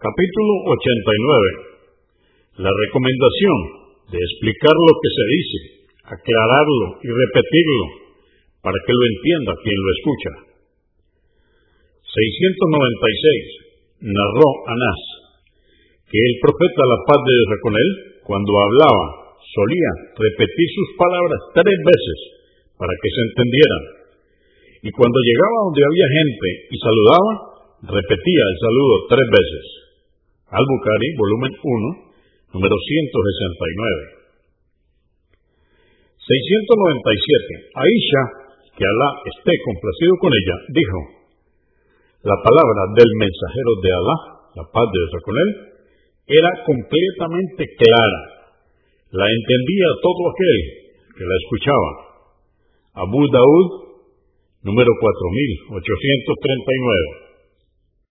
Capítulo 89. La recomendación de explicar lo que se dice, aclararlo y repetirlo para que lo entienda quien lo escucha. 696. Narró Anás que el profeta la paz de Dios con él, cuando hablaba, solía repetir sus palabras tres veces para que se entendieran. Y cuando llegaba donde había gente y saludaba, repetía el saludo tres veces. Al-Bukhari, volumen 1, número 169. 697. Aisha, que Alá esté complacido con ella, dijo, la palabra del mensajero de Alá, la paz de Dios con él, era completamente clara. La entendía todo aquel que la escuchaba. Abu Daud, número 4839.